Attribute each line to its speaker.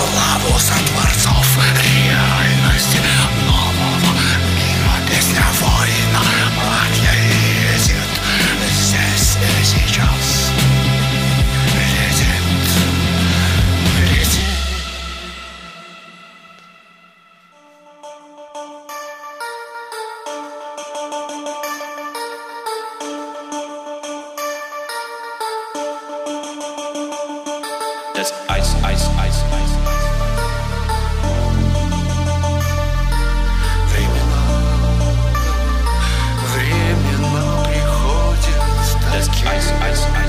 Speaker 1: славу сотворцов реальности нового мира Песня воина Матья едет здесь и сейчас Летит, летит
Speaker 2: Just ice, ice, ice, ice ice, ice, ice.